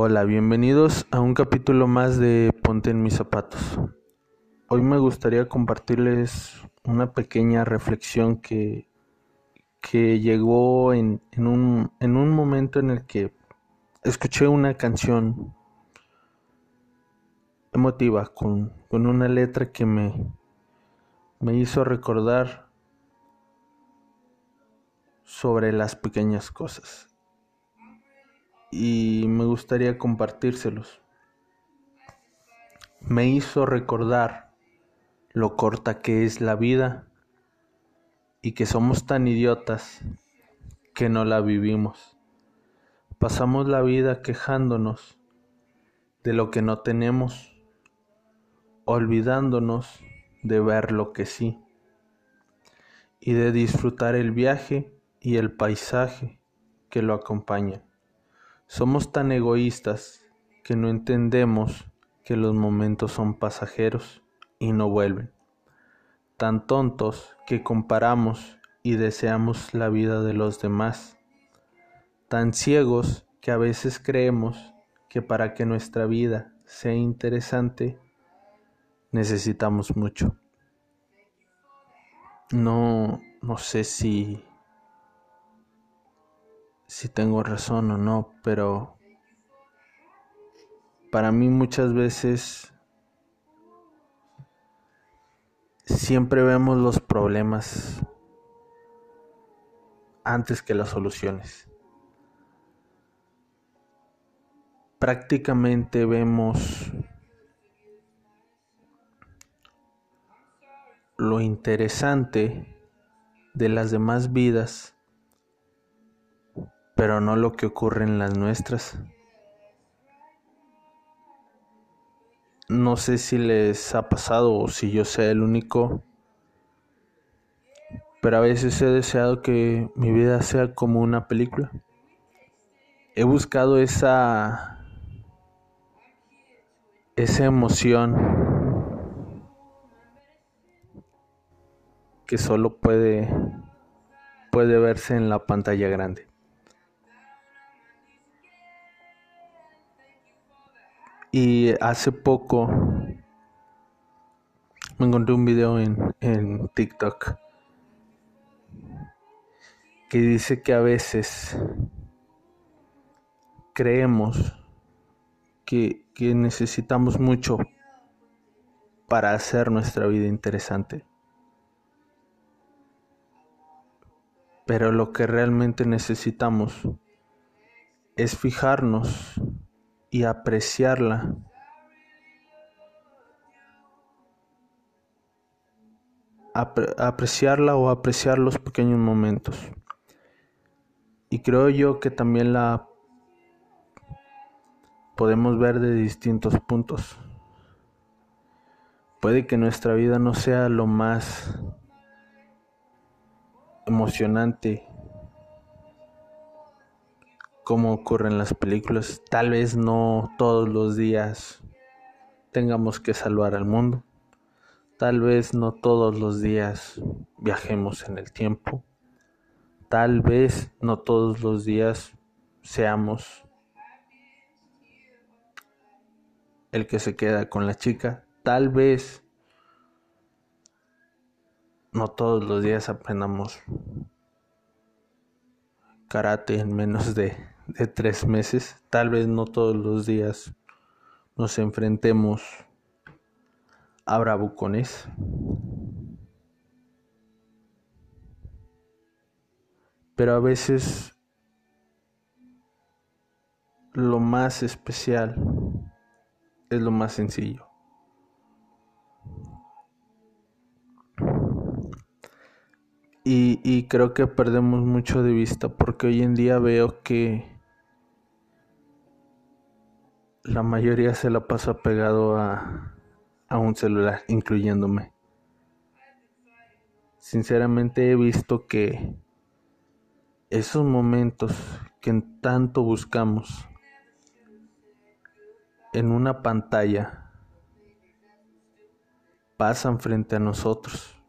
Hola, bienvenidos a un capítulo más de Ponte en mis zapatos. Hoy me gustaría compartirles una pequeña reflexión que, que llegó en, en, un, en un momento en el que escuché una canción emotiva con, con una letra que me, me hizo recordar sobre las pequeñas cosas y me gustaría compartírselos. Me hizo recordar lo corta que es la vida y que somos tan idiotas que no la vivimos. Pasamos la vida quejándonos de lo que no tenemos, olvidándonos de ver lo que sí y de disfrutar el viaje y el paisaje que lo acompaña. Somos tan egoístas que no entendemos que los momentos son pasajeros y no vuelven. Tan tontos que comparamos y deseamos la vida de los demás. Tan ciegos que a veces creemos que para que nuestra vida sea interesante necesitamos mucho. No, no sé si si tengo razón o no, pero para mí muchas veces siempre vemos los problemas antes que las soluciones. Prácticamente vemos lo interesante de las demás vidas pero no lo que ocurre en las nuestras. No sé si les ha pasado o si yo sea el único, pero a veces he deseado que mi vida sea como una película. He buscado esa esa emoción que solo puede puede verse en la pantalla grande. Y hace poco me encontré un video en, en TikTok que dice que a veces creemos que, que, necesitamos mucho para hacer nuestra vida interesante. Pero lo que realmente necesitamos es fijarnos y apreciarla. apreciarla o apreciar los pequeños momentos. Y creo yo que también la podemos ver de distintos puntos. Puede que nuestra vida no sea lo más emocionante como ocurre en las películas. Tal vez no todos los días tengamos que salvar al mundo. Tal vez no todos los días viajemos en el tiempo. Tal vez no todos los días seamos el que se queda con la chica. Tal vez no todos los días aprendamos karate en menos de de tres meses, tal vez no todos los días nos enfrentemos a bravucones. Pero a veces lo más especial es lo más sencillo. Y, y, creo que perdemos mucho de vista porque hoy en día veo que la mayoría se la pasa pegado a, a un celular, incluyéndome. Sinceramente he visto que esos momentos que tanto buscamos en una pantalla pasan frente a nosotros.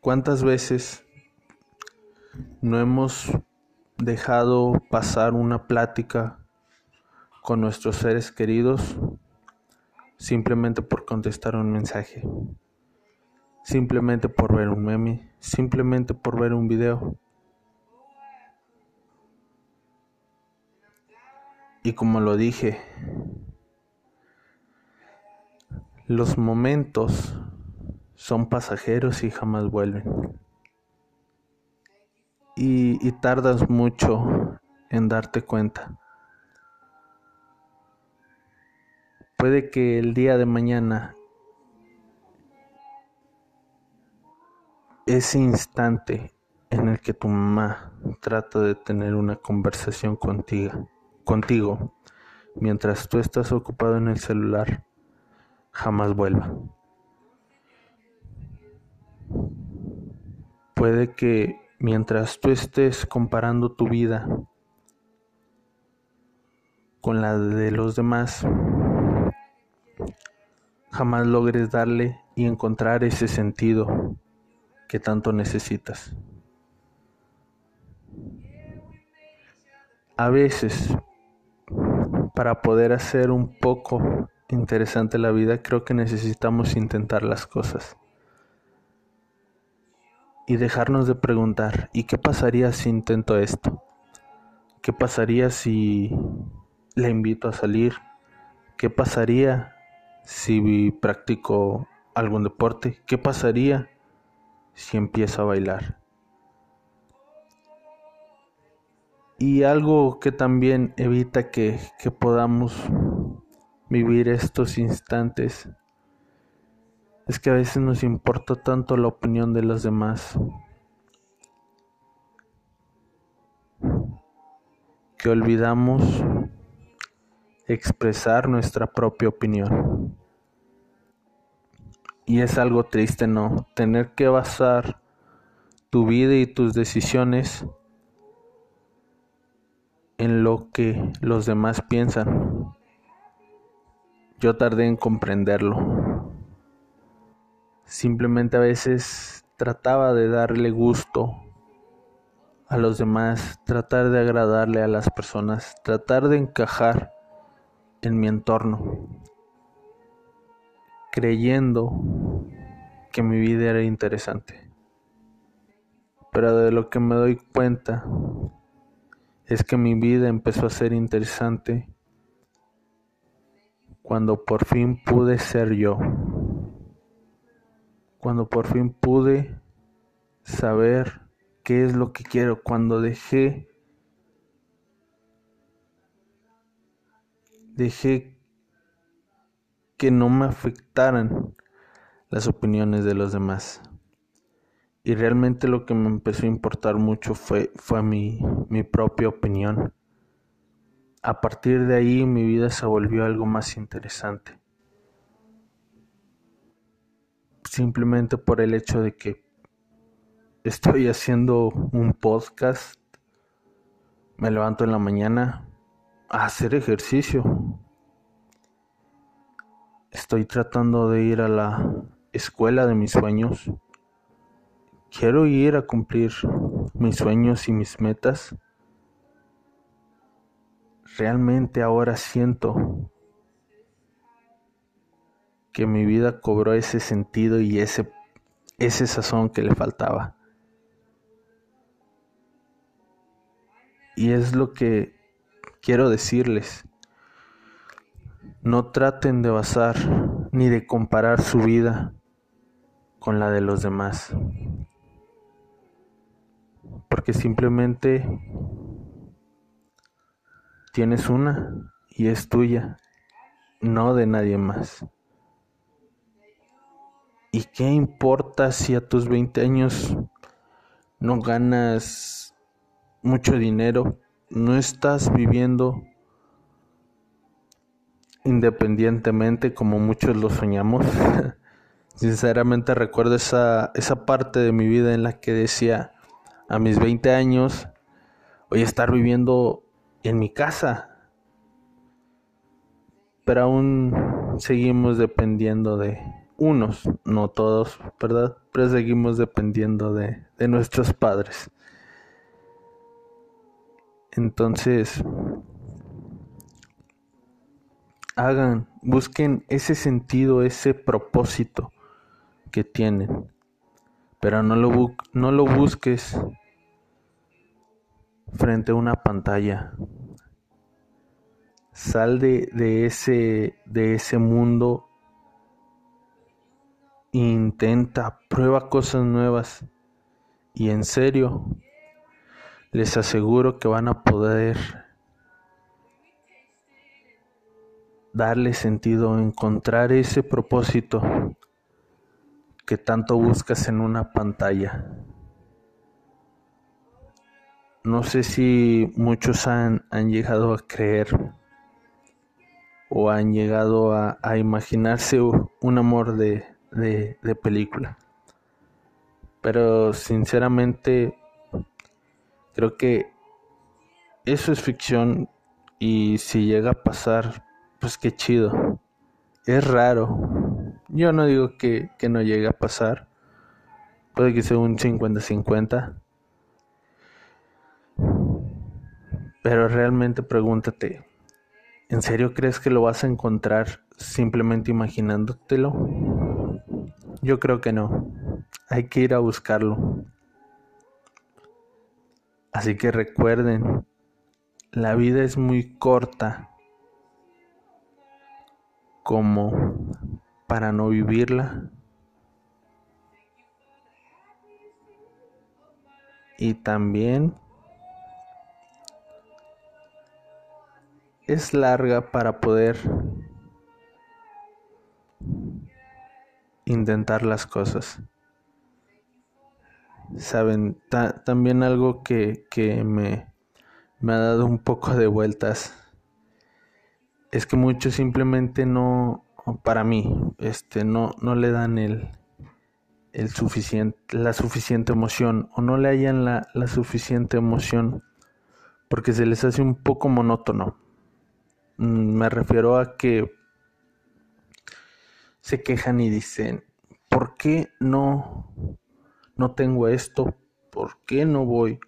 ¿Cuántas veces no hemos dejado pasar una plática con nuestros seres queridos simplemente por contestar un mensaje, simplemente por ver un meme, simplemente por ver un video. Y como lo dije, los momentos son pasajeros y jamás vuelven. Y, y tardas mucho en darte cuenta. Puede que el día de mañana ese instante en el que tu mamá trata de tener una conversación contigo, contigo mientras tú estás ocupado en el celular, jamás vuelva. Puede que mientras tú estés comparando tu vida con la de los demás, jamás logres darle y encontrar ese sentido que tanto necesitas. A veces, para poder hacer un poco interesante la vida, creo que necesitamos intentar las cosas. Y dejarnos de preguntar, ¿y qué pasaría si intento esto? ¿Qué pasaría si le invito a salir? ¿Qué pasaría si practico algún deporte? ¿Qué pasaría si empiezo a bailar? Y algo que también evita que, que podamos vivir estos instantes es que a veces nos importa tanto la opinión de los demás que olvidamos expresar nuestra propia opinión. Y es algo triste, ¿no? Tener que basar tu vida y tus decisiones en lo que los demás piensan. Yo tardé en comprenderlo. Simplemente a veces trataba de darle gusto a los demás, tratar de agradarle a las personas, tratar de encajar en mi entorno, creyendo que mi vida era interesante. Pero de lo que me doy cuenta es que mi vida empezó a ser interesante cuando por fin pude ser yo, cuando por fin pude saber qué es lo que quiero, cuando dejé dejé que no me afectaran las opiniones de los demás. Y realmente lo que me empezó a importar mucho fue, fue mi, mi propia opinión. A partir de ahí mi vida se volvió algo más interesante. Simplemente por el hecho de que estoy haciendo un podcast, me levanto en la mañana, hacer ejercicio. Estoy tratando de ir a la escuela de mis sueños. Quiero ir a cumplir mis sueños y mis metas. Realmente ahora siento que mi vida cobró ese sentido y ese, ese sazón que le faltaba. Y es lo que quiero decirles, no traten de basar ni de comparar su vida con la de los demás, porque simplemente tienes una y es tuya, no de nadie más. ¿Y qué importa si a tus 20 años no ganas mucho dinero? No estás viviendo independientemente como muchos lo soñamos. Sinceramente recuerdo esa, esa parte de mi vida en la que decía a mis 20 años, voy a estar viviendo en mi casa. Pero aún seguimos dependiendo de unos, no todos, ¿verdad? Pero seguimos dependiendo de, de nuestros padres. Entonces, hagan, busquen ese sentido, ese propósito que tienen. Pero no lo, no lo busques frente a una pantalla. Sal de, de, ese, de ese mundo. Intenta, prueba cosas nuevas. Y en serio, les aseguro que van a poder darle sentido, encontrar ese propósito que tanto buscas en una pantalla. No sé si muchos han, llegado a creer o han llegado a, imaginarse un amor de película. Pero sinceramente creo que eso es ficción y si llega a pasar, pues qué chido. Es raro. Yo no digo que, que no llegue a pasar. Puede que sea un 50-50. Pero realmente pregúntate, ¿en serio crees que lo vas a encontrar simplemente imaginándotelo? Yo creo que no. Hay que ir a buscarlo. Así que recuerden, la vida es muy corta como para no vivirla. Y también es larga para poder intentar las cosas. Saben, también algo que, que me, me ha dado un poco de vueltas es que muchos simplemente no, para mí, este, no, no le dan el, el suficiente, la suficiente emoción o no le hayan la, la suficiente emoción porque se les hace un poco monótono. Mm, me refiero a que se quejan y dicen, ¿por qué no, no tengo esto? ¿Por qué no voy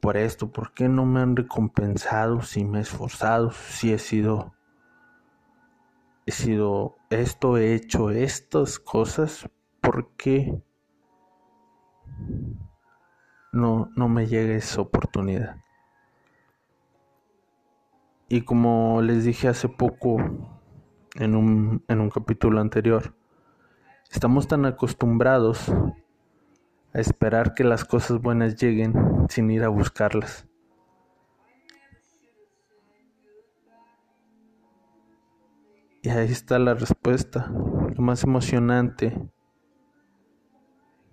por esto? ¿Por qué no me han recompensado si me he esforzado, si he sido, he sido esto, he hecho estas cosas? ¿Por qué no, no me llega esa oportunidad? Y como les dije hace poco en un, en un capítulo anterior, estamos tan acostumbrados esperar que las cosas buenas lleguen sin ir a buscarlas. Y ahí está la respuesta. Lo más emocionante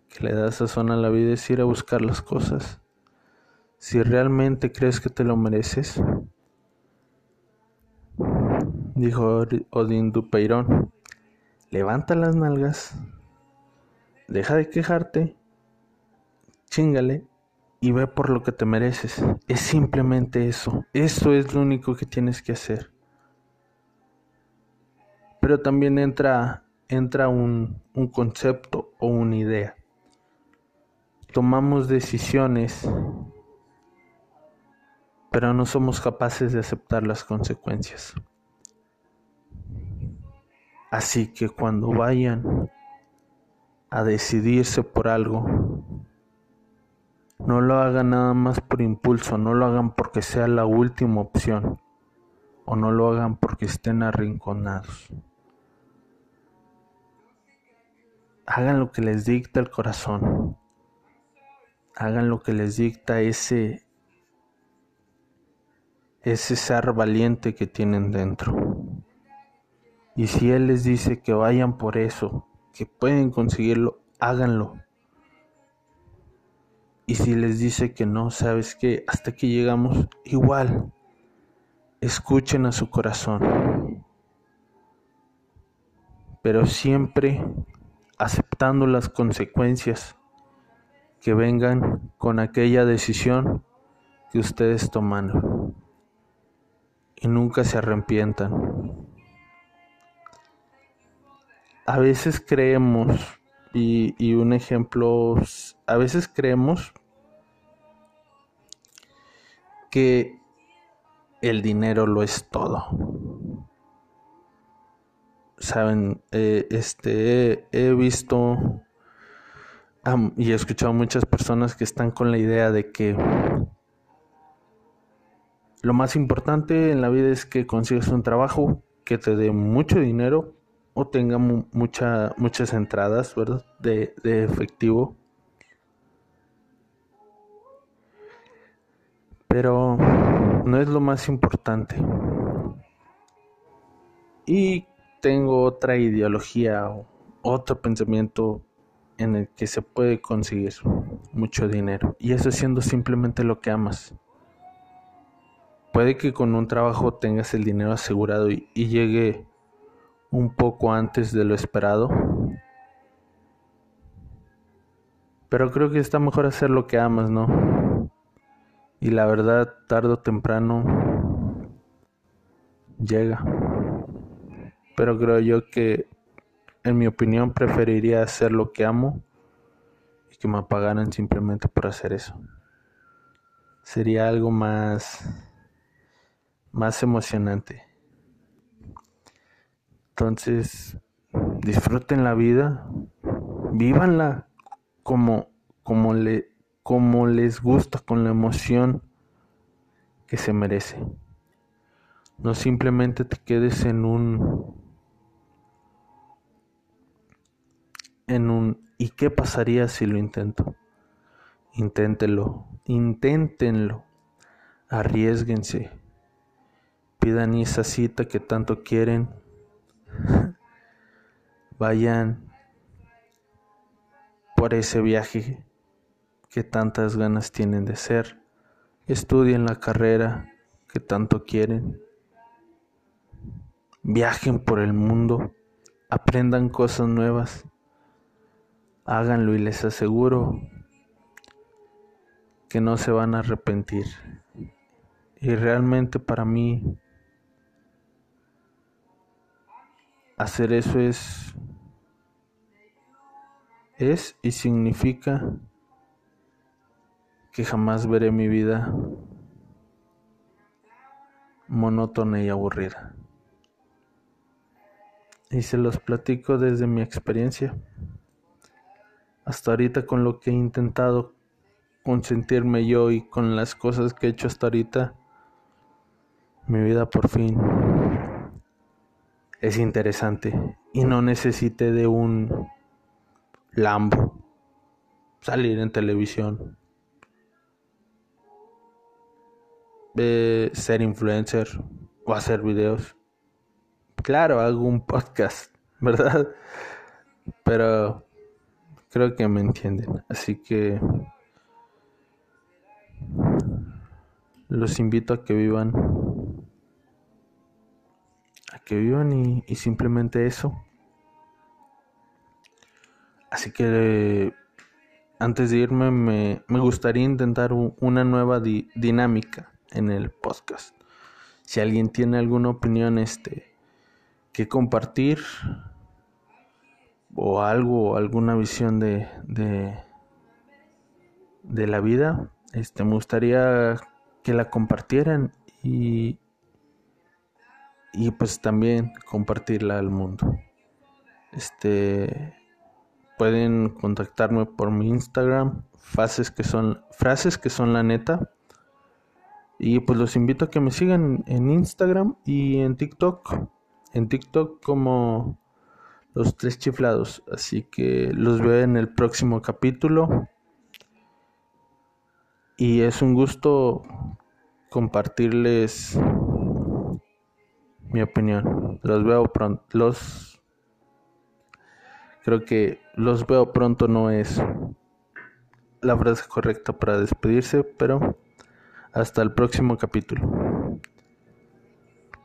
que le da sazón a la vida es ir a buscar las cosas. Si realmente crees que te lo mereces, dijo Odín Dupeirón. Levanta las nalgas, deja de quejarte, chingale y ve por lo que te mereces. Es simplemente eso. Eso es lo único que tienes que hacer. Pero también entra, entra un, un concepto o una idea. Tomamos decisiones, pero no somos capaces de aceptar las consecuencias. Así que cuando vayan a decidirse por algo, no lo hagan nada más por impulso, no lo hagan porque sea la última opción o no lo hagan porque estén arrinconados. Hagan lo que les dicta el corazón. Hagan lo que les dicta ese ese ser valiente que tienen dentro. Y si Él les dice que vayan por eso, que pueden conseguirlo, háganlo. Y si les dice que no, sabes que hasta que llegamos, igual, escuchen a su corazón. Pero siempre aceptando las consecuencias que vengan con aquella decisión que ustedes tomaron. Y nunca se arrepientan a veces creemos, y, un ejemplo, a veces creemos que el dinero lo es todo. saben, eh, este, he, visto y he escuchado muchas personas que están con la idea de que lo más importante en la vida es que consigas un trabajo que te dé mucho dinero o tenga mucha, muchas entradas, ¿verdad? De, de efectivo. Pero no es lo más importante. Y tengo otra ideología o otro pensamiento en el que se puede conseguir mucho dinero. Y eso siendo simplemente lo que amas. Puede que con un trabajo tengas el dinero asegurado y, y llegue un poco antes de lo esperado. Pero creo que está mejor hacer lo que amas, ¿no? Y la verdad, tarde o temprano, llega. Pero creo yo que, en mi opinión, preferiría hacer lo que amo y que me pagaran simplemente por hacer eso. Sería algo más, más emocionante. Entonces, disfruten la vida, vívanla como, como, le, como les gusta, con la emoción que se merece. No simplemente te quedes en un en un ¿y qué pasaría si lo intento? Inténtenlo, inténtenlo, arriesguense, pidan esa cita que tanto quieren vayan por ese viaje que tantas ganas tienen de ser, estudien la carrera que tanto quieren, viajen por el mundo, aprendan cosas nuevas, háganlo y les aseguro que no se van a arrepentir. Y realmente para mí Hacer eso es es y significa que jamás veré mi vida monótona y aburrida. Y se los platico desde mi experiencia. Hasta ahorita con lo que he intentado consentirme yo y con las cosas que he hecho hasta ahorita, mi vida por fin es interesante y no necesite de un Lambo salir en televisión, ser influencer o hacer videos. Claro, hago un podcast, ¿verdad? Pero creo que me entienden. Así que los invito a que vivan que vivan y, simplemente eso. Así que antes de irme me, gustaría intentar una nueva dinámica en el podcast. Si alguien tiene alguna opinión este que compartir o algo, alguna visión de, de, de la vida, este me gustaría que la compartieran y, y pues también compartirla al mundo. Este pueden contactarme por mi Instagram, frases que son frases que son la neta. Y pues los invito a que me sigan en Instagram y en TikTok. En TikTok como los tres chiflados. Así que los veo en el próximo capítulo. Y es un gusto compartirles mi opinión. Los veo pronto. Los. Creo que los veo pronto no es la frase correcta para despedirse, pero hasta el próximo capítulo.